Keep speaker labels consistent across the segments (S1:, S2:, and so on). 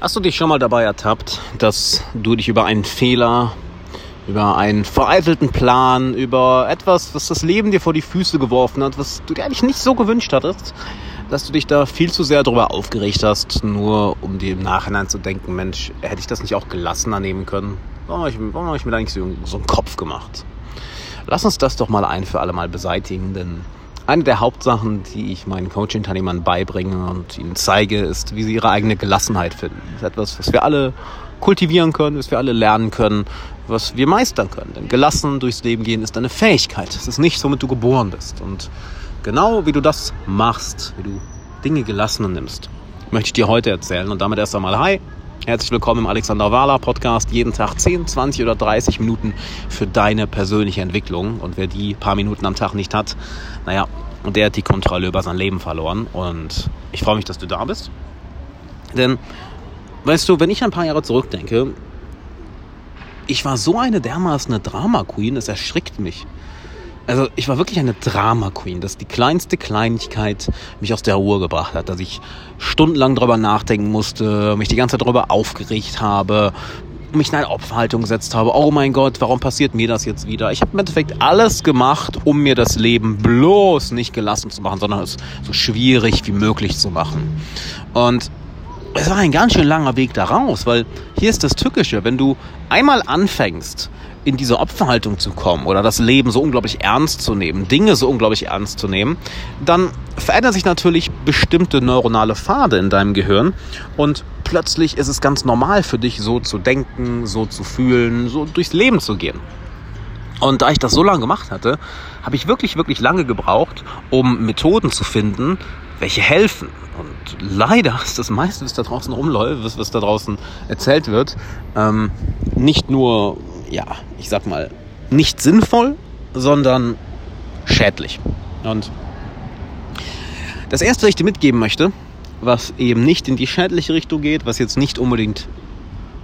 S1: Hast du dich schon mal dabei ertappt, dass du dich über einen Fehler, über einen vereitelten Plan, über etwas, was das Leben dir vor die Füße geworfen hat, was du dir eigentlich nicht so gewünscht hattest, dass du dich da viel zu sehr darüber aufgeregt hast, nur um dir im Nachhinein zu denken, Mensch, hätte ich das nicht auch gelassener nehmen können? Warum habe ich, warum habe ich mir da nicht so, so einen Kopf gemacht? Lass uns das doch mal ein für alle Mal beseitigen, denn eine der Hauptsachen, die ich meinen Coaching-Teilnehmern beibringe und ihnen zeige, ist, wie sie ihre eigene Gelassenheit finden. Das ist etwas, was wir alle kultivieren können, was wir alle lernen können, was wir meistern können. Denn gelassen durchs Leben gehen ist eine Fähigkeit. Es ist nicht, womit du geboren bist. Und genau wie du das machst, wie du Dinge gelassener nimmst, möchte ich dir heute erzählen. Und damit erst einmal Hi. Herzlich willkommen im Alexander Wahler Podcast. Jeden Tag 10, 20 oder 30 Minuten für deine persönliche Entwicklung. Und wer die paar Minuten am Tag nicht hat, naja, der hat die Kontrolle über sein Leben verloren. Und ich freue mich, dass du da bist. Denn, weißt du, wenn ich ein paar Jahre zurückdenke, ich war so eine dermaßen eine Drama Queen, es erschrickt mich. Also ich war wirklich eine Drama Queen, dass die kleinste Kleinigkeit mich aus der Ruhe gebracht hat, dass ich stundenlang darüber nachdenken musste, mich die ganze Zeit darüber aufgeregt habe, mich in eine Opferhaltung gesetzt habe. Oh mein Gott, warum passiert mir das jetzt wieder? Ich habe im Endeffekt alles gemacht, um mir das Leben bloß nicht gelassen zu machen, sondern es so schwierig wie möglich zu machen. Und es war ein ganz schön langer Weg da raus, weil hier ist das Tückische, wenn du einmal anfängst, in diese Opferhaltung zu kommen oder das Leben so unglaublich ernst zu nehmen, Dinge so unglaublich ernst zu nehmen, dann verändern sich natürlich bestimmte neuronale Pfade in deinem Gehirn und plötzlich ist es ganz normal für dich so zu denken, so zu fühlen, so durchs Leben zu gehen. Und da ich das so lange gemacht hatte, habe ich wirklich, wirklich lange gebraucht, um Methoden zu finden, welche helfen. Und leider ist das meiste, was da draußen rumläuft, was, was da draußen erzählt wird, ähm, nicht nur ja, ich sag mal, nicht sinnvoll, sondern schädlich. Und das erste, was ich dir mitgeben möchte, was eben nicht in die schädliche Richtung geht, was jetzt nicht unbedingt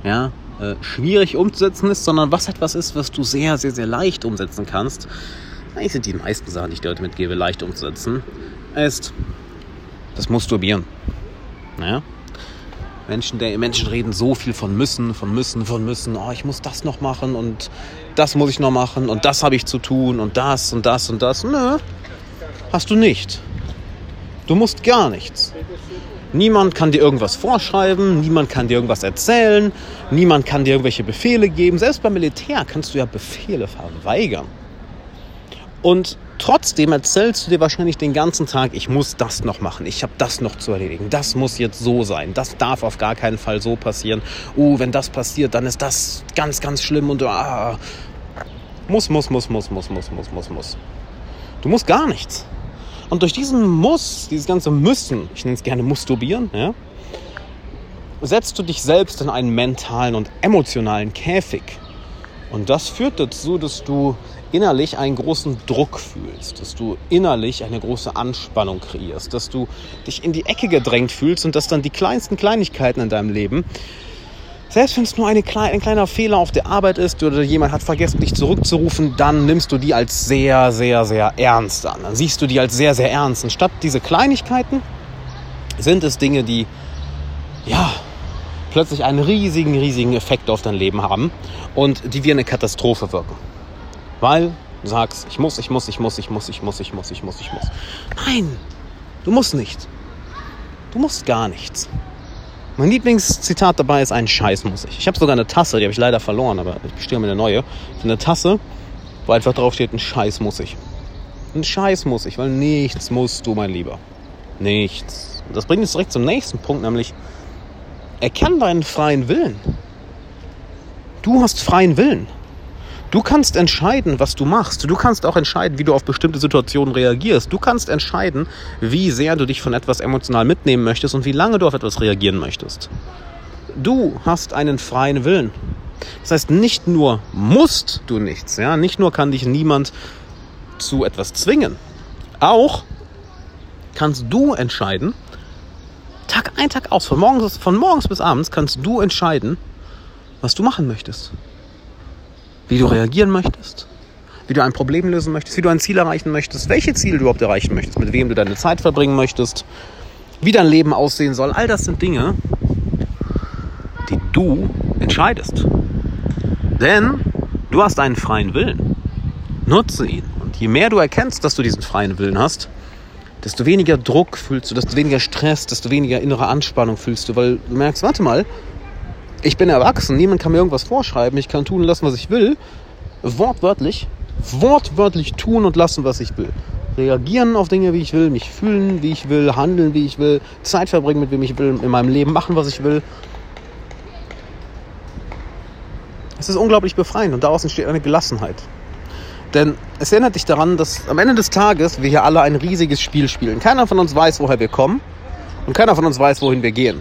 S1: ja, äh, schwierig umzusetzen ist, sondern was etwas ist, was du sehr, sehr, sehr leicht umsetzen kannst. Eigentlich sind die meisten Sachen, die ich dir heute mitgebe, leicht umzusetzen, ist das Masturbieren. Ja? Menschen, Menschen reden so viel von müssen, von müssen, von müssen. Oh, ich muss das noch machen und das muss ich noch machen und das habe ich zu tun und das und das und das. Nö, hast du nicht. Du musst gar nichts. Niemand kann dir irgendwas vorschreiben, niemand kann dir irgendwas erzählen, niemand kann dir irgendwelche Befehle geben. Selbst beim Militär kannst du ja Befehle verweigern. Und trotzdem erzählst du dir wahrscheinlich den ganzen Tag, ich muss das noch machen, ich habe das noch zu erledigen, das muss jetzt so sein, das darf auf gar keinen Fall so passieren. Uh, wenn das passiert, dann ist das ganz, ganz schlimm und ah, muss, muss, muss, muss, muss, muss, muss, muss, muss. Du musst gar nichts. Und durch diesen Muss, dieses ganze Müssen, ich nenne es gerne Musturbieren, ja, setzt du dich selbst in einen mentalen und emotionalen Käfig. Und das führt dazu, dass du innerlich einen großen Druck fühlst, dass du innerlich eine große Anspannung kreierst, dass du dich in die Ecke gedrängt fühlst und dass dann die kleinsten Kleinigkeiten in deinem Leben, selbst wenn es nur eine ein kleiner Fehler auf der Arbeit ist oder jemand hat vergessen, dich zurückzurufen, dann nimmst du die als sehr, sehr, sehr ernst an. Dann siehst du die als sehr, sehr ernst. Und statt diese Kleinigkeiten sind es Dinge, die, ja, plötzlich einen riesigen, riesigen Effekt auf dein Leben haben und die wie eine Katastrophe wirken. Weil du sagst, ich muss, ich muss, ich muss, ich muss, ich muss, ich muss, ich muss, ich muss. Nein, du musst nicht. Du musst gar nichts. Mein Lieblingszitat dabei ist ein Scheiß muss ich. Ich habe sogar eine Tasse, die habe ich leider verloren, aber ich bestehe mir eine neue. Eine Tasse, wo einfach drauf steht, ein Scheiß muss ich. Ein Scheiß muss ich, weil nichts musst du, mein Lieber. Nichts. Das bringt uns direkt zum nächsten Punkt, nämlich erkenn deinen freien Willen. Du hast freien Willen. Du kannst entscheiden, was du machst. Du kannst auch entscheiden, wie du auf bestimmte Situationen reagierst. Du kannst entscheiden, wie sehr du dich von etwas emotional mitnehmen möchtest und wie lange du auf etwas reagieren möchtest. Du hast einen freien Willen. Das heißt, nicht nur musst du nichts, ja, nicht nur kann dich niemand zu etwas zwingen. Auch kannst du entscheiden, Tag ein, Tag aus, von morgens, von morgens bis abends kannst du entscheiden, was du machen möchtest wie du reagieren möchtest, wie du ein Problem lösen möchtest, wie du ein Ziel erreichen möchtest, welche Ziele du überhaupt erreichen möchtest, mit wem du deine Zeit verbringen möchtest, wie dein Leben aussehen soll. All das sind Dinge, du entscheidest. Denn du hast einen freien Willen. Nutze ihn. Und je mehr du erkennst, dass du diesen freien Willen hast, desto weniger Druck fühlst du, desto weniger Stress, desto weniger innere Anspannung fühlst du, weil du merkst, warte mal, ich bin erwachsen, niemand kann mir irgendwas vorschreiben, ich kann tun und lassen, was ich will. Wortwörtlich, wortwörtlich tun und lassen, was ich will. Reagieren auf Dinge, wie ich will, mich fühlen, wie ich will, handeln, wie ich will, Zeit verbringen, mit wem ich will, in meinem Leben machen, was ich will. Es ist unglaublich befreiend und daraus entsteht eine Gelassenheit. Denn es erinnert dich daran, dass am Ende des Tages wir hier alle ein riesiges Spiel spielen. Keiner von uns weiß, woher wir kommen und keiner von uns weiß, wohin wir gehen.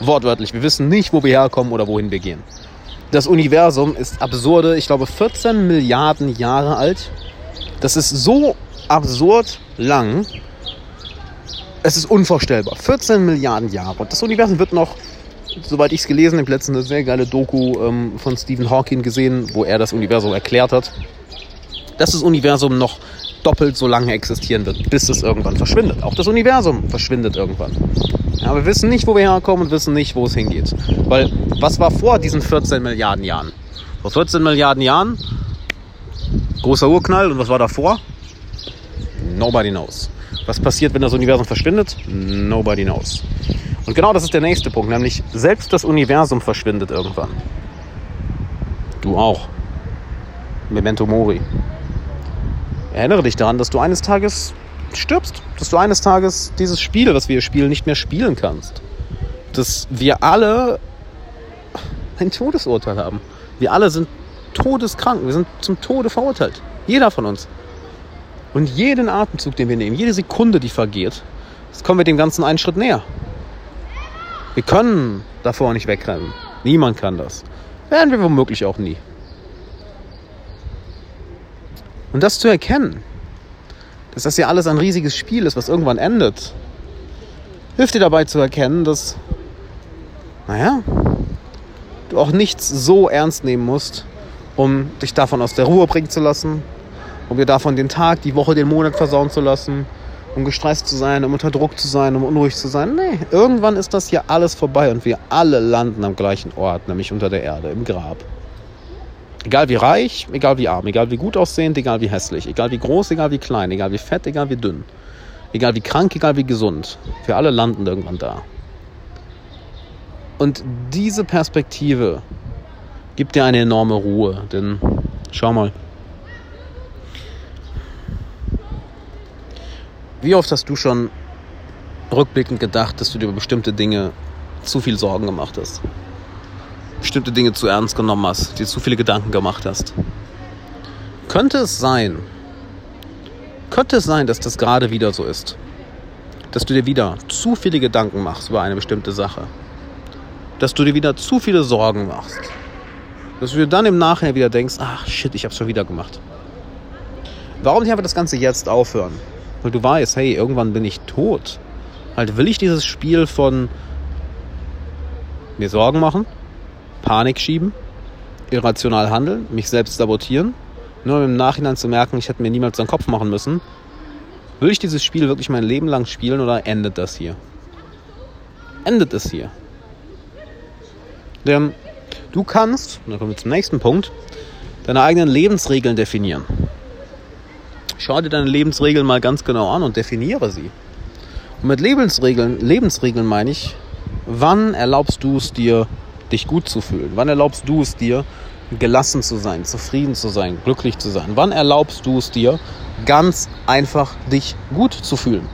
S1: Wortwörtlich, wir wissen nicht, wo wir herkommen oder wohin wir gehen. Das Universum ist absurde, ich glaube 14 Milliarden Jahre alt. Das ist so absurd lang. Es ist unvorstellbar. 14 Milliarden Jahre. Und das Universum wird noch soweit ich es gelesen habe, letztens eine sehr geile Doku ähm, von Stephen Hawking gesehen, wo er das Universum erklärt hat, dass das Universum noch doppelt so lange existieren wird, bis es irgendwann verschwindet. Auch das Universum verschwindet irgendwann. Ja, wir wissen nicht, wo wir herkommen und wissen nicht, wo es hingeht. Weil, was war vor diesen 14 Milliarden Jahren? Vor 14 Milliarden Jahren, großer Urknall und was war davor? Nobody knows. Was passiert, wenn das Universum verschwindet? Nobody knows. Und genau das ist der nächste Punkt, nämlich selbst das Universum verschwindet irgendwann. Du auch. Memento Mori. Erinnere dich daran, dass du eines Tages stirbst, dass du eines Tages dieses Spiel, was wir hier spielen, nicht mehr spielen kannst. Dass wir alle ein Todesurteil haben. Wir alle sind todeskrank, wir sind zum Tode verurteilt. Jeder von uns. Und jeden Atemzug, den wir nehmen, jede Sekunde, die vergeht, das kommen wir dem Ganzen einen Schritt näher. Wir können davor nicht wegrennen. Niemand kann das. Werden wir womöglich auch nie. Und das zu erkennen, dass das ja alles ein riesiges Spiel ist, was irgendwann endet, hilft dir dabei zu erkennen, dass, naja, du auch nichts so ernst nehmen musst, um dich davon aus der Ruhe bringen zu lassen, um dir davon den Tag, die Woche, den Monat versauen zu lassen, um gestresst zu sein, um unter Druck zu sein, um unruhig zu sein. Nee, irgendwann ist das hier alles vorbei und wir alle landen am gleichen Ort, nämlich unter der Erde, im Grab. Egal wie reich, egal wie arm, egal wie gut aussehend, egal wie hässlich, egal wie groß, egal wie klein, egal wie fett, egal wie dünn, egal wie krank, egal wie gesund. Wir alle landen irgendwann da. Und diese Perspektive gibt dir eine enorme Ruhe, denn schau mal, Wie oft hast du schon rückblickend gedacht, dass du dir über bestimmte Dinge zu viel Sorgen gemacht hast? Bestimmte Dinge zu ernst genommen hast, dir zu viele Gedanken gemacht hast? Könnte es sein, könnte es sein, dass das gerade wieder so ist? Dass du dir wieder zu viele Gedanken machst über eine bestimmte Sache? Dass du dir wieder zu viele Sorgen machst? Dass du dir dann im Nachhinein wieder denkst, ach shit, ich hab's schon wieder gemacht. Warum nicht einfach das Ganze jetzt aufhören? weil du weißt, hey, irgendwann bin ich tot. Halt, will ich dieses Spiel von mir Sorgen machen, Panik schieben, irrational handeln, mich selbst sabotieren, nur um im Nachhinein zu merken, ich hätte mir niemals den Kopf machen müssen. Will ich dieses Spiel wirklich mein Leben lang spielen oder endet das hier? Endet es hier? Denn du kannst, und dann kommen wir zum nächsten Punkt, deine eigenen Lebensregeln definieren. Schau dir deine Lebensregeln mal ganz genau an und definiere sie. Und mit Lebensregeln, Lebensregeln meine ich, wann erlaubst du es dir, dich gut zu fühlen? Wann erlaubst du es dir, gelassen zu sein, zufrieden zu sein, glücklich zu sein? Wann erlaubst du es dir, ganz einfach dich gut zu fühlen?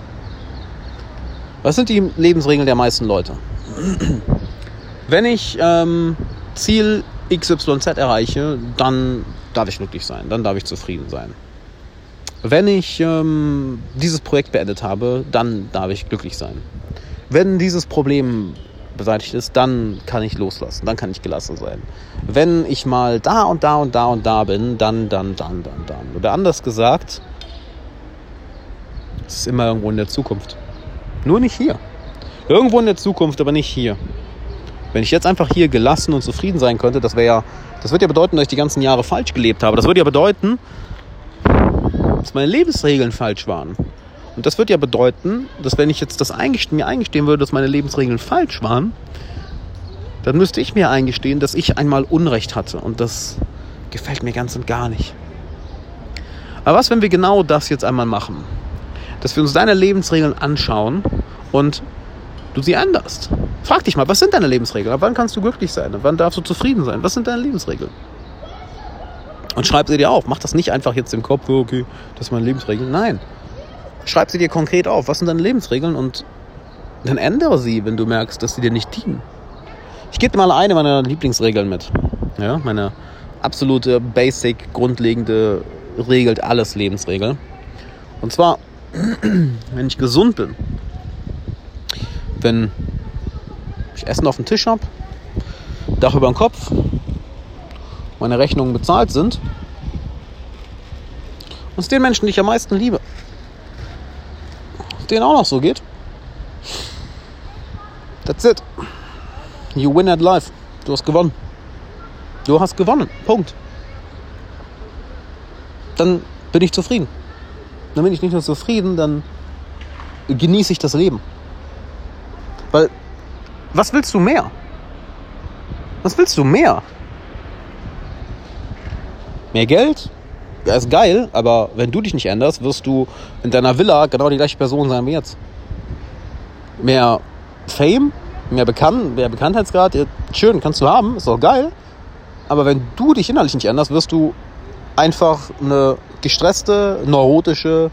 S1: Was sind die Lebensregeln der meisten Leute? Wenn ich ähm, Ziel XYZ erreiche, dann darf ich glücklich sein, dann darf ich zufrieden sein. Wenn ich ähm, dieses Projekt beendet habe, dann darf ich glücklich sein. Wenn dieses Problem beseitigt ist, dann kann ich loslassen, dann kann ich gelassen sein. Wenn ich mal da und da und da und da bin, dann, dann, dann, dann, dann. Oder anders gesagt, es ist immer irgendwo in der Zukunft. Nur nicht hier. Irgendwo in der Zukunft, aber nicht hier. Wenn ich jetzt einfach hier gelassen und zufrieden sein könnte, das wäre ja, das würde ja bedeuten, dass ich die ganzen Jahre falsch gelebt habe. Das würde ja bedeuten, dass meine Lebensregeln falsch waren. Und das würde ja bedeuten, dass wenn ich jetzt das eingestehen, mir eingestehen würde, dass meine Lebensregeln falsch waren, dann müsste ich mir eingestehen, dass ich einmal Unrecht hatte. Und das gefällt mir ganz und gar nicht. Aber was, wenn wir genau das jetzt einmal machen? Dass wir uns deine Lebensregeln anschauen und du sie änderst. Frag dich mal, was sind deine Lebensregeln? Ab wann kannst du glücklich sein? Ab wann darfst du zufrieden sein? Was sind deine Lebensregeln? Und schreib sie dir auf. Mach das nicht einfach jetzt im Kopf, okay, das ist meine Lebensregel. Nein. Schreib sie dir konkret auf. Was sind deine Lebensregeln? Und dann ändere sie, wenn du merkst, dass sie dir nicht dienen. Ich gebe dir mal eine meiner Lieblingsregeln mit. Ja, meine absolute Basic, grundlegende, regelt alles Lebensregel. Und zwar, wenn ich gesund bin, wenn ich Essen auf dem Tisch habe, Dach über dem Kopf, meine Rechnungen bezahlt sind und es den Menschen, die ich am meisten liebe, denen auch noch so geht. That's it. You win at life. Du hast gewonnen. Du hast gewonnen. Punkt. Dann bin ich zufrieden. Dann bin ich nicht nur zufrieden, dann genieße ich das Leben. Weil, was willst du mehr? Was willst du mehr? Mehr Geld? Ja, ist geil, aber wenn du dich nicht änderst, wirst du in deiner Villa genau die gleiche Person sein wie jetzt. Mehr Fame? mehr, Bekannt, mehr Bekanntheitsgrad, schön, kannst du haben, ist auch geil. Aber wenn du dich innerlich nicht änderst, wirst du einfach eine gestresste, neurotische,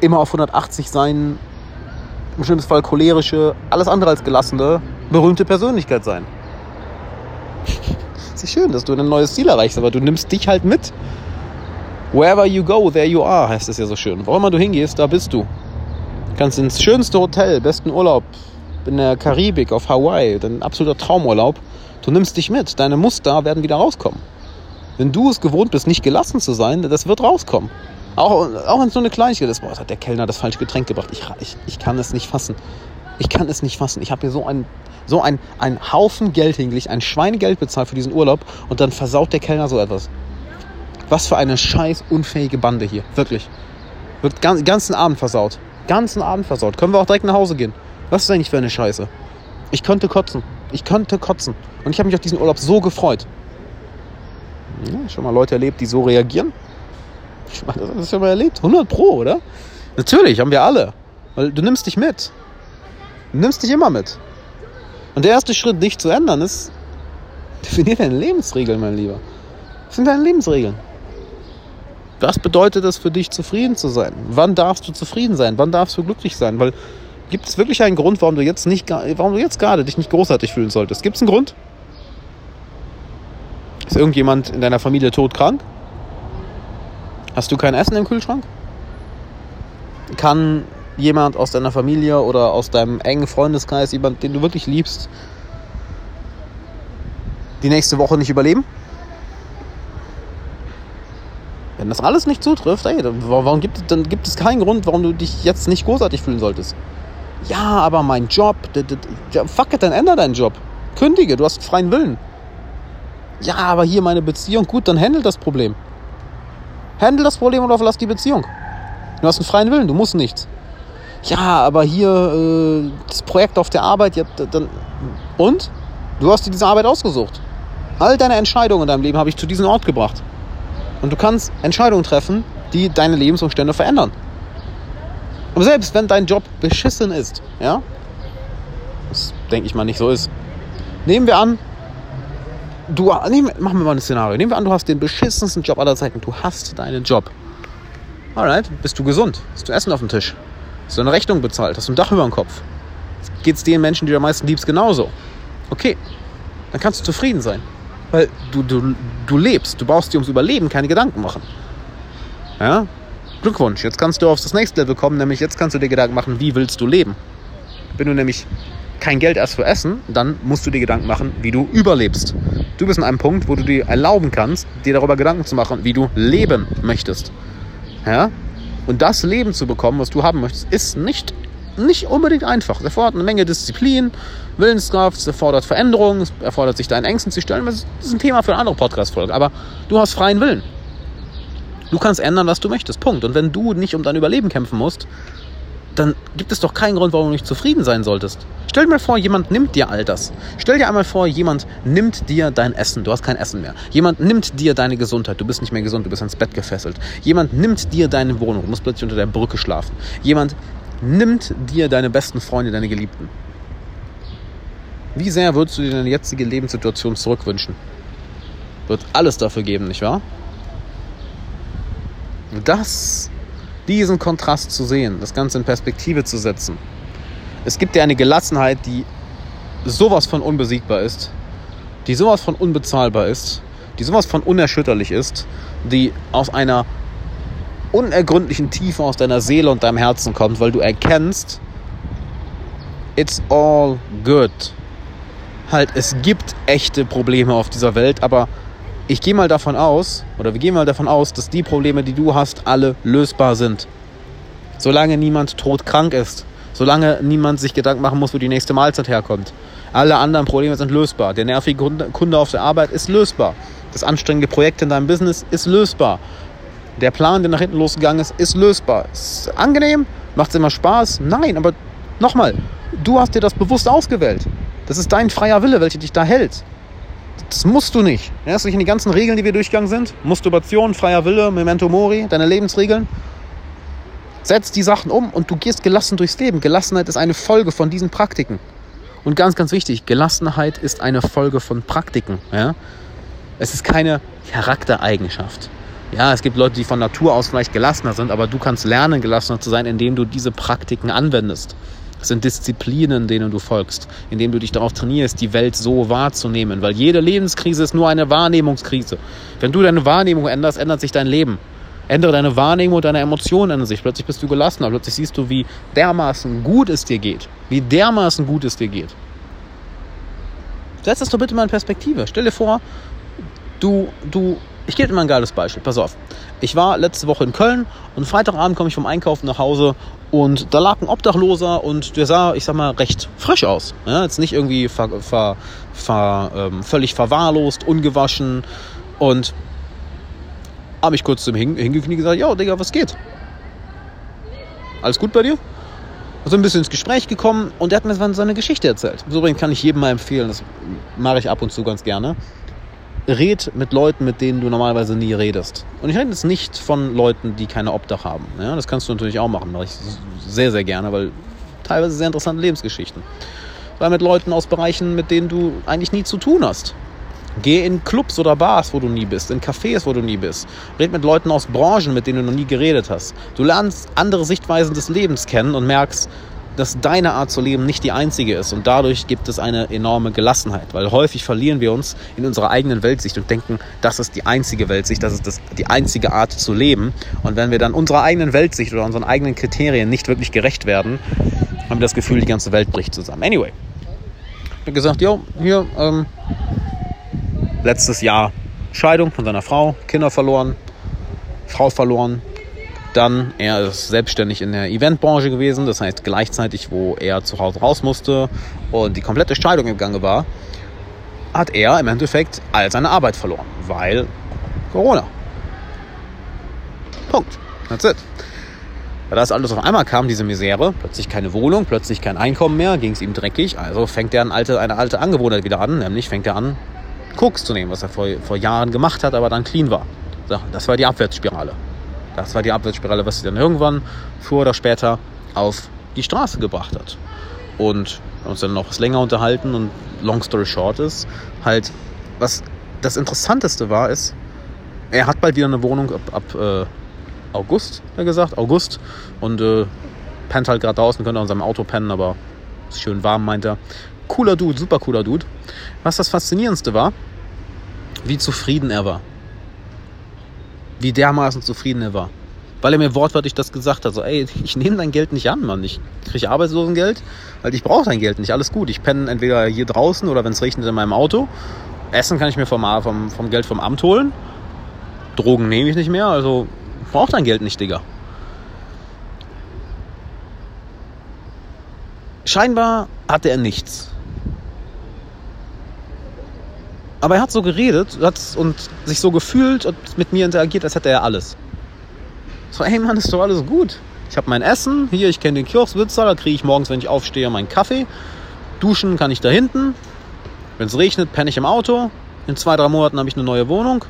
S1: immer auf 180 sein, im schlimmsten Fall cholerische, alles andere als gelassene, berühmte Persönlichkeit sein. Es ist schön, dass du ein neues Ziel erreichst, aber du nimmst dich halt mit. Wherever you go, there you are, heißt es ja so schön. Wo immer du hingehst, da bist du. Du kannst ins schönste Hotel, besten Urlaub, in der Karibik, auf Hawaii, dein absoluter Traumurlaub. Du nimmst dich mit. Deine Muster werden wieder rauskommen. Wenn du es gewohnt bist, nicht gelassen zu sein, das wird rauskommen. Auch, auch wenn es nur eine Kleinigkeit ist. Boah, hat der Kellner das falsche Getränk gebracht. Ich, ich, ich kann es nicht fassen. Ich kann es nicht fassen. Ich habe hier so einen so ein, ein Haufen Geld hingelegt, ein Schweinegeld bezahlt für diesen Urlaub und dann versaut der Kellner so etwas. Was für eine scheiß unfähige Bande hier. Wirklich. Wird den ganzen Abend versaut. Ganzen Abend versaut. Können wir auch direkt nach Hause gehen. Was ist eigentlich für eine Scheiße? Ich könnte kotzen. Ich könnte kotzen. Und ich habe mich auf diesen Urlaub so gefreut. Ja, schon mal Leute erlebt, die so reagieren? Ich meine, das ist schon mal erlebt. 100 Pro, oder? Natürlich, haben wir alle. Weil du nimmst dich mit. Du nimmst dich immer mit. Und der erste Schritt, dich zu ändern, ist, definier deine Lebensregeln, mein Lieber. Was sind deine Lebensregeln? Was bedeutet es für dich, zufrieden zu sein? Wann darfst du zufrieden sein? Wann darfst du glücklich sein? Weil Gibt es wirklich einen Grund, warum du jetzt nicht, warum du jetzt gerade dich nicht großartig fühlen solltest? Gibt es einen Grund? Ist irgendjemand in deiner Familie todkrank? Hast du kein Essen im Kühlschrank? Kann jemand aus deiner Familie oder aus deinem engen Freundeskreis, jemand, den du wirklich liebst, die nächste Woche nicht überleben? Wenn das alles nicht zutrifft, ey, warum gibt, dann gibt es keinen Grund, warum du dich jetzt nicht großartig fühlen solltest. Ja, aber mein Job. Fuck it, dann änder deinen Job. Kündige, du hast freien Willen. Ja, aber hier meine Beziehung. Gut, dann handle das Problem. Handle das Problem oder verlass die Beziehung. Du hast einen freien Willen, du musst nichts. Ja, aber hier äh, das Projekt auf der Arbeit, ja, dann. Und? Du hast dir diese Arbeit ausgesucht. All deine Entscheidungen in deinem Leben habe ich zu diesem Ort gebracht. Und du kannst Entscheidungen treffen, die deine Lebensumstände verändern. Aber selbst wenn dein Job beschissen ist, ja, das denke ich mal nicht so ist, nehmen wir an, du, nehmen, machen wir mal ein Szenario, nehmen wir an, du hast den beschissensten Job aller Zeiten, du hast deinen Job. Alright, bist du gesund? Hast du Essen auf dem Tisch? Hast du eine Rechnung bezahlt? Hast du ein Dach über dem Kopf? Geht es den Menschen, die du am meisten liebst, genauso? Okay, dann kannst du zufrieden sein. Weil du, du, du lebst, du brauchst dir ums Überleben keine Gedanken machen. Ja? Glückwunsch, jetzt kannst du auf das nächste Level kommen, nämlich jetzt kannst du dir Gedanken machen, wie willst du leben? Wenn du nämlich kein Geld hast für Essen, dann musst du dir Gedanken machen, wie du überlebst. Du bist an einem Punkt, wo du dir erlauben kannst, dir darüber Gedanken zu machen, wie du leben möchtest. Ja? Und das Leben zu bekommen, was du haben möchtest, ist nicht, nicht unbedingt einfach. Es erfordert eine Menge Disziplin, Willenskraft, es erfordert Veränderung, es erfordert sich deinen Ängsten zu stellen. Das ist ein Thema für eine andere Podcast-Folge. Aber du hast freien Willen. Du kannst ändern, was du möchtest. Punkt. Und wenn du nicht um dein Überleben kämpfen musst, dann gibt es doch keinen Grund, warum du nicht zufrieden sein solltest. Stell dir mal vor, jemand nimmt dir all das. Stell dir einmal vor, jemand nimmt dir dein Essen. Du hast kein Essen mehr. Jemand nimmt dir deine Gesundheit. Du bist nicht mehr gesund, du bist ans Bett gefesselt. Jemand nimmt dir deine Wohnung. Du musst plötzlich unter der Brücke schlafen. Jemand nimmt dir deine besten Freunde, deine Geliebten. Wie sehr würdest du dir deine jetzige Lebenssituation zurückwünschen? Wird alles dafür geben, nicht wahr? Das, diesen Kontrast zu sehen, das Ganze in Perspektive zu setzen. Es gibt dir eine Gelassenheit, die sowas von unbesiegbar ist, die sowas von unbezahlbar ist, die sowas von unerschütterlich ist, die aus einer unergründlichen Tiefe aus deiner Seele und deinem Herzen kommt, weil du erkennst, it's all good. Halt, es gibt echte Probleme auf dieser Welt, aber ich gehe mal davon aus, oder wir gehen mal davon aus, dass die Probleme, die du hast, alle lösbar sind. Solange niemand todkrank ist, solange niemand sich Gedanken machen muss, wo die nächste Mahlzeit herkommt. Alle anderen Probleme sind lösbar. Der nervige Kunde auf der Arbeit ist lösbar. Das anstrengende Projekt in deinem Business ist lösbar. Der Plan, der nach hinten losgegangen ist, ist lösbar. Ist angenehm? Macht es immer Spaß? Nein, aber nochmal, du hast dir das bewusst ausgewählt. Das ist dein freier Wille, welcher dich da hält. Das musst du nicht. Erinnerst du dich an die ganzen Regeln, die wir durchgegangen sind? Masturbation, freier Wille, Memento Mori, deine Lebensregeln. Setz die Sachen um und du gehst gelassen durchs Leben. Gelassenheit ist eine Folge von diesen Praktiken. Und ganz, ganz wichtig, Gelassenheit ist eine Folge von Praktiken. Ja? Es ist keine Charaktereigenschaft. Ja, es gibt Leute, die von Natur aus vielleicht gelassener sind, aber du kannst lernen, gelassener zu sein, indem du diese Praktiken anwendest. Es sind Disziplinen, denen du folgst, indem du dich darauf trainierst, die Welt so wahrzunehmen. Weil jede Lebenskrise ist nur eine Wahrnehmungskrise. Wenn du deine Wahrnehmung änderst, ändert sich dein Leben. Ändere deine Wahrnehmung und deine Emotionen ändern sich. Plötzlich bist du gelassener. Plötzlich siehst du, wie dermaßen gut es dir geht. Wie dermaßen gut es dir geht. Setz das doch bitte mal in Perspektive. Stell dir vor, du, du ich gebe dir mal ein geiles Beispiel. Pass auf. Ich war letzte Woche in Köln und Freitagabend komme ich vom Einkaufen nach Hause und da lag ein Obdachloser und der sah, ich sag mal, recht frisch aus. Ja, jetzt nicht irgendwie ver, ver, ver, ähm, völlig verwahrlost, ungewaschen und habe ich kurz zu ihm hingekniet und gesagt, ja, Digga, was geht? Alles gut bei dir? So ein bisschen ins Gespräch gekommen und er hat mir seine Geschichte erzählt. Übrigens kann ich jedem mal empfehlen, das mache ich ab und zu ganz gerne red mit Leuten, mit denen du normalerweise nie redest. Und ich rede jetzt nicht von Leuten, die keine Obdach haben. Ja, das kannst du natürlich auch machen, mache ich sehr, sehr gerne, weil teilweise sehr interessante Lebensgeschichten. Weil mit Leuten aus Bereichen, mit denen du eigentlich nie zu tun hast. Geh in Clubs oder Bars, wo du nie bist, in Cafés, wo du nie bist. Red mit Leuten aus Branchen, mit denen du noch nie geredet hast. Du lernst andere Sichtweisen des Lebens kennen und merkst, dass deine Art zu leben nicht die einzige ist. Und dadurch gibt es eine enorme Gelassenheit, weil häufig verlieren wir uns in unserer eigenen Weltsicht und denken, das ist die einzige Weltsicht, das ist das, die einzige Art zu leben. Und wenn wir dann unserer eigenen Weltsicht oder unseren eigenen Kriterien nicht wirklich gerecht werden, haben wir das Gefühl, die ganze Welt bricht zusammen. Anyway, ich habe gesagt, jo, hier, ähm, letztes Jahr Scheidung von seiner Frau, Kinder verloren, Frau verloren, dann, er ist selbstständig in der Eventbranche gewesen, das heißt gleichzeitig, wo er zu Hause raus musste und die komplette Scheidung im Gange war, hat er im Endeffekt all seine Arbeit verloren, weil Corona. Punkt. That's it. Da das alles auf einmal kam, diese Misere, plötzlich keine Wohnung, plötzlich kein Einkommen mehr, ging es ihm dreckig, also fängt er eine alte, eine alte Angewohnheit wieder an, nämlich fängt er an, Koks zu nehmen, was er vor, vor Jahren gemacht hat, aber dann clean war. Das war die Abwärtsspirale. Das war die Abwärtsspirale, was sie dann irgendwann früher oder später auf die Straße gebracht hat. Und uns dann noch was länger unterhalten und long story short ist, halt, was das Interessanteste war, ist, er hat bald wieder eine Wohnung ab, ab äh, August, er gesagt, August. Und äh, pennt halt gerade draußen, könnte in seinem Auto pennen, aber ist schön warm, meint er. Cooler Dude, super cooler Dude. Was das Faszinierendste war, wie zufrieden er war wie dermaßen zufrieden er war. Weil er mir wortwörtlich das gesagt hat, so, ey, ich nehme dein Geld nicht an, Mann. Ich kriege Arbeitslosengeld, weil ich brauche dein Geld nicht. Alles gut. Ich penne entweder hier draußen oder wenn es regnet in meinem Auto. Essen kann ich mir vom, vom, vom Geld vom Amt holen. Drogen nehme ich nicht mehr, also brauche dein Geld nicht, Digga. Scheinbar hatte er nichts. Aber er hat so geredet hat und sich so gefühlt und mit mir interagiert, als hätte er alles. So, hey Mann, ist doch alles gut. Ich habe mein Essen, hier, ich kenne den Kioskbesitzer, da kriege ich morgens, wenn ich aufstehe, meinen Kaffee. Duschen kann ich da hinten. Wenn es regnet, penne ich im Auto. In zwei, drei Monaten habe ich eine neue Wohnung.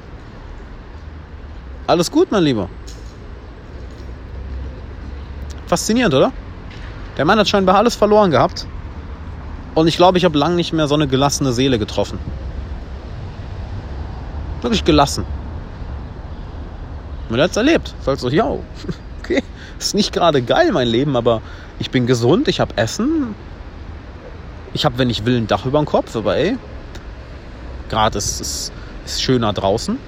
S1: Alles gut, mein Lieber. Faszinierend, oder? Der Mann hat scheinbar alles verloren gehabt. Und ich glaube, ich habe lange nicht mehr so eine gelassene Seele getroffen. Wirklich gelassen. Und er hat es erlebt. Sagt so, ja, okay, ist nicht gerade geil, mein Leben, aber ich bin gesund, ich habe Essen. Ich habe, wenn ich will, ein Dach über dem Kopf, aber ey, gerade ist es ist schöner draußen.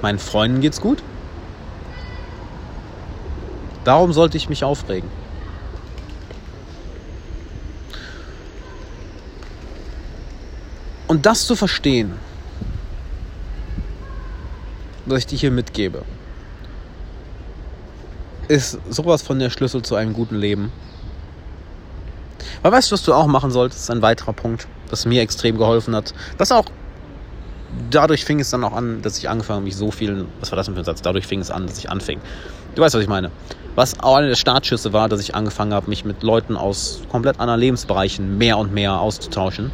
S1: Meinen Freunden geht's gut. Darum sollte ich mich aufregen. Und das zu verstehen, was ich dir hier mitgebe, ist sowas von der Schlüssel zu einem guten Leben. Aber weißt du, was du auch machen solltest? Ein weiterer Punkt, was mir extrem geholfen hat. Was auch dadurch fing es dann auch an, dass ich angefangen mich so vielen. Was war das denn für ein Satz? Dadurch fing es an, dass ich anfing. Du weißt, was ich meine. Was auch eine der Startschüsse war, dass ich angefangen habe, mich mit Leuten aus komplett anderen Lebensbereichen mehr und mehr auszutauschen.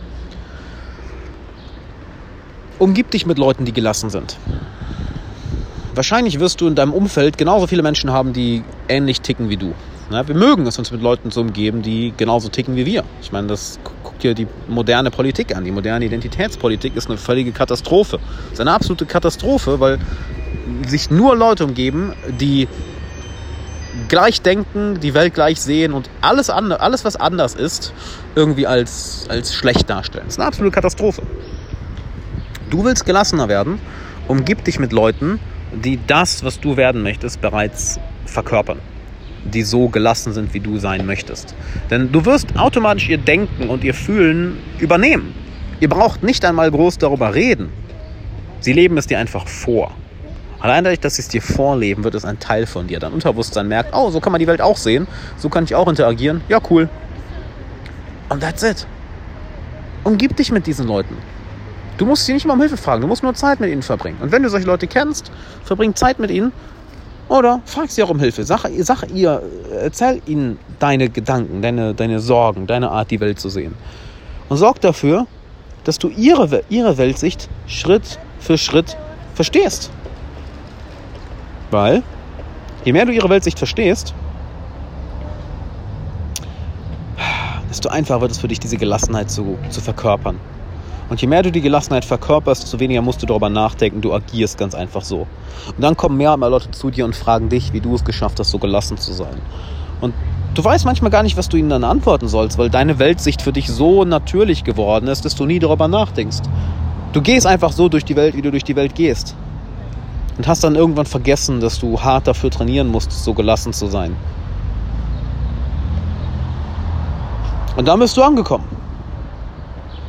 S1: Umgib dich mit Leuten, die gelassen sind. Wahrscheinlich wirst du in deinem Umfeld genauso viele Menschen haben, die ähnlich ticken wie du. wir mögen es, uns mit Leuten zu umgeben, die genauso ticken wie wir. Ich meine, das guck dir die moderne Politik an. Die moderne Identitätspolitik ist eine völlige Katastrophe. Es ist eine absolute Katastrophe, weil sich nur Leute umgeben, die gleich denken, die Welt gleich sehen und alles, andere, alles was anders ist, irgendwie als, als schlecht darstellen. Das ist eine absolute Katastrophe. Du willst gelassener werden, umgib dich mit Leuten, die das, was du werden möchtest, bereits verkörpern. Die so gelassen sind, wie du sein möchtest. Denn du wirst automatisch ihr Denken und ihr Fühlen übernehmen. Ihr braucht nicht einmal groß darüber reden. Sie leben es dir einfach vor. Allein dadurch, dass sie es dir vorleben, wird es ein Teil von dir. Dein Unterbewusstsein merkt, oh, so kann man die Welt auch sehen. So kann ich auch interagieren. Ja, cool. Und that's it. Umgib dich mit diesen Leuten. Du musst sie nicht mal um Hilfe fragen, du musst nur Zeit mit ihnen verbringen. Und wenn du solche Leute kennst, verbring Zeit mit ihnen oder frag sie auch um Hilfe. Sag, sag ihr, erzähl ihnen deine Gedanken, deine, deine Sorgen, deine Art, die Welt zu sehen. Und sorg dafür, dass du ihre, ihre Weltsicht Schritt für Schritt verstehst. Weil, je mehr du ihre Weltsicht verstehst, desto einfacher wird es für dich, diese Gelassenheit zu, zu verkörpern. Und je mehr du die Gelassenheit verkörperst, desto weniger musst du darüber nachdenken. Du agierst ganz einfach so. Und dann kommen mehr und mehr Leute zu dir und fragen dich, wie du es geschafft hast, so gelassen zu sein. Und du weißt manchmal gar nicht, was du ihnen dann antworten sollst, weil deine Weltsicht für dich so natürlich geworden ist, dass du nie darüber nachdenkst. Du gehst einfach so durch die Welt, wie du durch die Welt gehst. Und hast dann irgendwann vergessen, dass du hart dafür trainieren musstest, so gelassen zu sein. Und dann bist du angekommen.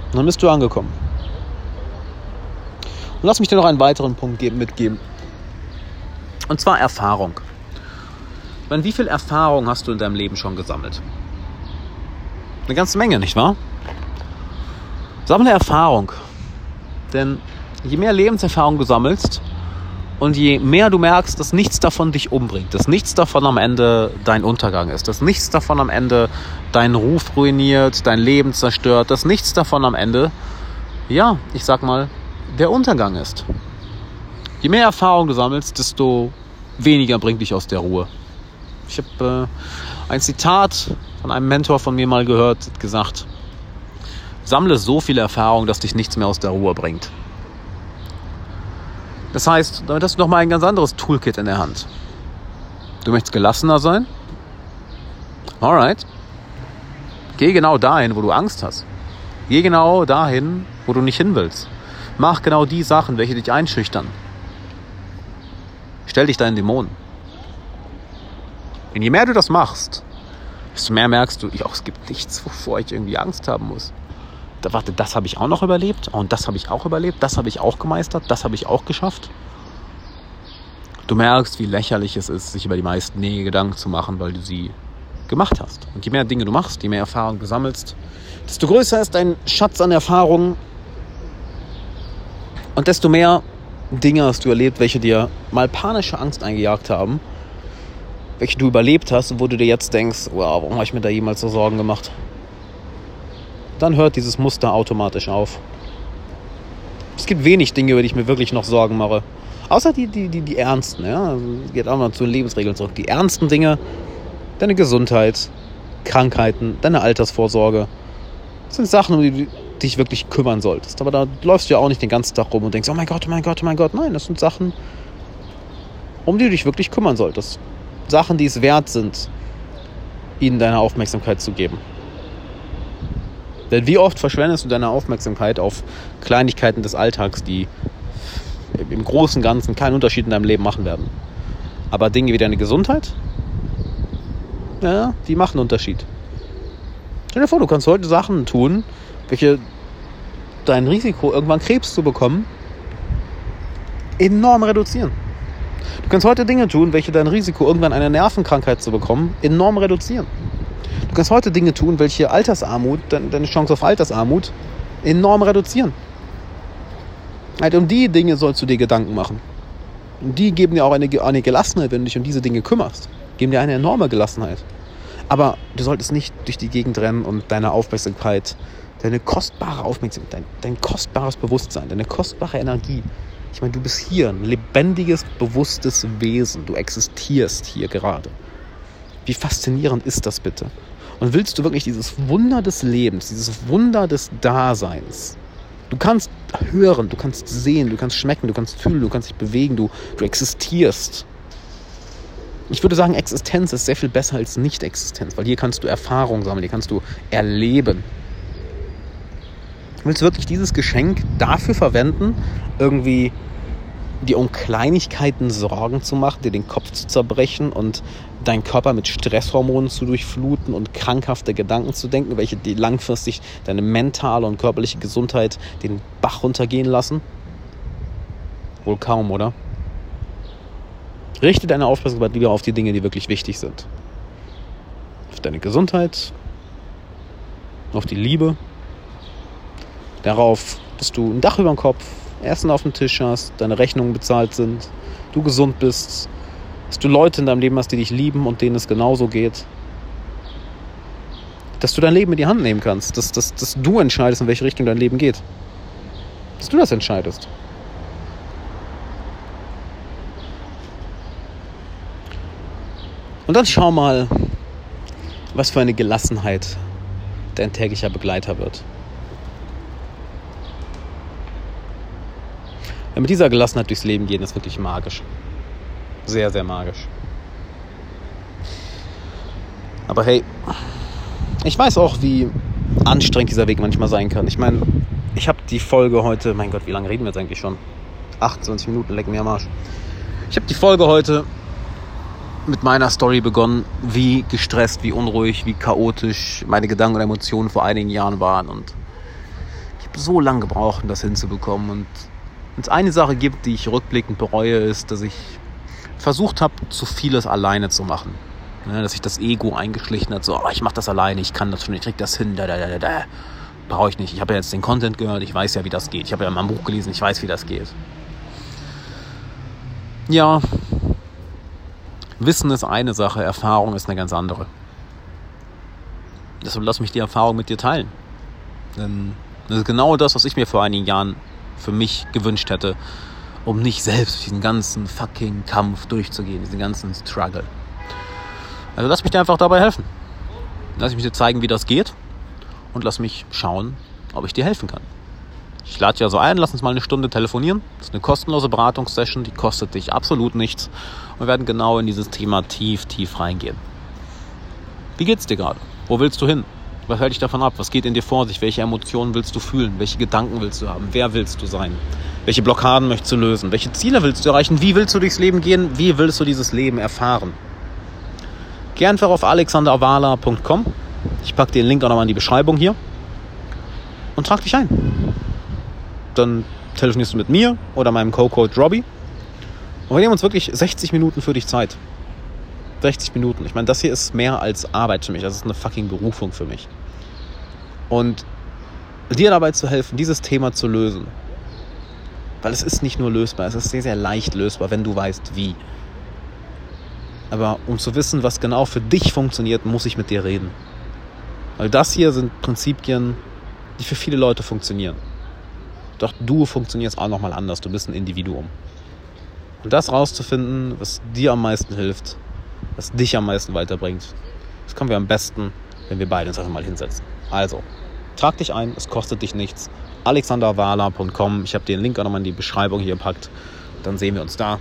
S1: Und dann bist du angekommen. Und lass mich dir noch einen weiteren Punkt mitgeben. Und zwar Erfahrung. Ich meine, wie viel Erfahrung hast du in deinem Leben schon gesammelt? Eine ganze Menge, nicht wahr? Sammle Erfahrung. Denn je mehr Lebenserfahrung du sammelst und je mehr du merkst, dass nichts davon dich umbringt, dass nichts davon am Ende dein Untergang ist, dass nichts davon am Ende deinen Ruf ruiniert, dein Leben zerstört, dass nichts davon am Ende, ja, ich sag mal, der Untergang ist. Je mehr Erfahrung du sammelst, desto weniger bringt dich aus der Ruhe. Ich habe äh, ein Zitat von einem Mentor von mir mal gehört, gesagt, sammle so viel Erfahrung, dass dich nichts mehr aus der Ruhe bringt. Das heißt, damit hast du noch mal ein ganz anderes Toolkit in der Hand. Du möchtest gelassener sein? Alright. Geh genau dahin, wo du Angst hast. Geh genau dahin, wo du nicht hin willst. Mach genau die Sachen, welche dich einschüchtern. Stell dich deinen Dämonen. Und je mehr du das machst, desto mehr merkst du, ja, es gibt nichts, wovor ich irgendwie Angst haben muss. Warte, das habe ich auch noch überlebt und das habe ich auch überlebt, das habe ich auch gemeistert, das habe ich auch geschafft. Du merkst, wie lächerlich es ist, sich über die meisten Dinge Gedanken zu machen, weil du sie gemacht hast. Und je mehr Dinge du machst, je mehr Erfahrung du sammelst, desto größer ist dein Schatz an Erfahrungen und desto mehr Dinge hast du erlebt, welche dir mal panische Angst eingejagt haben, welche du überlebt hast und wo du dir jetzt denkst, wow, warum habe ich mir da jemals so Sorgen gemacht? Dann hört dieses Muster automatisch auf. Es gibt wenig Dinge, über die ich mir wirklich noch Sorgen mache. Außer die, die, die, die ernsten, ja. Also, geht auch mal zu den Lebensregeln zurück. Die ernsten Dinge, deine Gesundheit, Krankheiten, deine Altersvorsorge, sind Sachen, um die du dich wirklich kümmern solltest. Aber da läufst du ja auch nicht den ganzen Tag rum und denkst, oh mein Gott, oh mein Gott, oh mein Gott. Nein, das sind Sachen, um die du dich wirklich kümmern solltest. Sachen, die es wert sind, ihnen deine Aufmerksamkeit zu geben. Denn wie oft verschwendest du deine Aufmerksamkeit auf Kleinigkeiten des Alltags, die im Großen Ganzen keinen Unterschied in deinem Leben machen werden. Aber Dinge wie deine Gesundheit, ja, die machen einen Unterschied. Stell dir vor, du kannst heute Sachen tun, welche dein Risiko, irgendwann Krebs zu bekommen, enorm reduzieren. Du kannst heute Dinge tun, welche dein Risiko, irgendwann eine Nervenkrankheit zu bekommen, enorm reduzieren. Kannst heute Dinge tun, welche Altersarmut, deine Chance auf Altersarmut enorm reduzieren. Halt, um die Dinge sollst du dir Gedanken machen. Und die geben dir auch eine, eine Gelassenheit, wenn du dich um diese Dinge kümmerst. Geben dir eine enorme Gelassenheit. Aber du solltest nicht durch die Gegend rennen und deine Aufmerksamkeit, deine kostbare Aufmerksamkeit, dein, dein kostbares Bewusstsein, deine kostbare Energie. Ich meine, du bist hier ein lebendiges, bewusstes Wesen. Du existierst hier gerade. Wie faszinierend ist das bitte? Und willst du wirklich dieses Wunder des Lebens, dieses Wunder des Daseins, Du kannst hören, du kannst sehen, du kannst schmecken, du kannst fühlen, du kannst dich bewegen, du, du existierst. Ich würde sagen, Existenz ist sehr viel besser als Nicht-Existenz, weil hier kannst du Erfahrung sammeln, hier kannst du erleben. Willst du wirklich dieses Geschenk dafür verwenden, irgendwie dir um Kleinigkeiten Sorgen zu machen, dir den Kopf zu zerbrechen und deinen Körper mit Stresshormonen zu durchfluten und krankhafte Gedanken zu denken, welche die langfristig deine mentale und körperliche Gesundheit den Bach runtergehen lassen? Wohl kaum, oder? Richte deine Aufmerksamkeit lieber auf die Dinge, die wirklich wichtig sind. Auf deine Gesundheit, auf die Liebe, darauf, dass du ein Dach über dem Kopf, Essen auf dem Tisch hast, deine Rechnungen bezahlt sind, du gesund bist, dass du Leute in deinem Leben hast, die dich lieben und denen es genauso geht. Dass du dein Leben in die Hand nehmen kannst, dass, dass, dass du entscheidest, in welche Richtung dein Leben geht. Dass du das entscheidest. Und dann schau mal, was für eine Gelassenheit dein täglicher Begleiter wird. Mit dieser Gelassenheit durchs Leben gehen ist wirklich magisch. Sehr, sehr magisch. Aber hey, ich weiß auch, wie anstrengend dieser Weg manchmal sein kann. Ich meine, ich habe die Folge heute, mein Gott, wie lange reden wir jetzt eigentlich schon? 28 Minuten, leck mir am Arsch. Ich habe die Folge heute mit meiner Story begonnen, wie gestresst, wie unruhig, wie chaotisch meine Gedanken und Emotionen vor einigen Jahren waren. Und ich habe so lange gebraucht, um das hinzubekommen. Und wenn es eine Sache gibt, die ich rückblickend bereue, ist, dass ich versucht habe, zu vieles alleine zu machen. Ja, dass sich das Ego eingeschlichen hat, so, oh, ich mache das alleine, ich kann das schon, ich krieg das hin, da, da, da, da. Brauche ich nicht. Ich habe ja jetzt den Content gehört, ich weiß ja, wie das geht. Ich habe ja mal ein Buch gelesen, ich weiß, wie das geht. Ja, Wissen ist eine Sache, Erfahrung ist eine ganz andere. Deshalb lass mich die Erfahrung mit dir teilen. Denn das ist genau das, was ich mir vor einigen Jahren für mich gewünscht hätte, um nicht selbst diesen ganzen fucking Kampf durchzugehen, diesen ganzen Struggle. Also lass mich dir einfach dabei helfen. Lass mich dir zeigen, wie das geht und lass mich schauen, ob ich dir helfen kann. Ich lade dich also ein, lass uns mal eine Stunde telefonieren. Das ist eine kostenlose Beratungssession, die kostet dich absolut nichts. Und wir werden genau in dieses Thema tief, tief reingehen. Wie geht's dir gerade? Wo willst du hin? Was hält dich davon ab? Was geht in dir vor sich? Welche Emotionen willst du fühlen? Welche Gedanken willst du haben? Wer willst du sein? Welche Blockaden möchtest du lösen? Welche Ziele willst du erreichen? Wie willst du durchs Leben gehen? Wie willst du dieses Leben erfahren? Geh einfach auf alexanderavala.com. Ich packe den Link auch nochmal in die Beschreibung hier. Und trag dich ein. Dann telefonierst du mit mir oder meinem Co-Coach Robbie. Und wir nehmen uns wirklich 60 Minuten für dich Zeit. 60 Minuten. Ich meine, das hier ist mehr als Arbeit für mich. Das ist eine fucking Berufung für mich. Und dir dabei zu helfen, dieses Thema zu lösen. Weil es ist nicht nur lösbar, es ist sehr, sehr leicht lösbar, wenn du weißt, wie. Aber um zu wissen, was genau für dich funktioniert, muss ich mit dir reden. Weil das hier sind Prinzipien, die für viele Leute funktionieren. Doch du funktionierst auch nochmal anders. Du bist ein Individuum. Und das rauszufinden, was dir am meisten hilft, was dich am meisten weiterbringt, das können wir am besten, wenn wir beide uns einfach mal hinsetzen. Also, trag dich ein, es kostet dich nichts. alexanderwala.com. Ich habe den Link auch nochmal in die Beschreibung hier gepackt. Dann sehen wir uns da.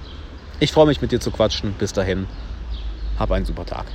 S1: Ich freue mich mit dir zu quatschen. Bis dahin, hab einen super Tag.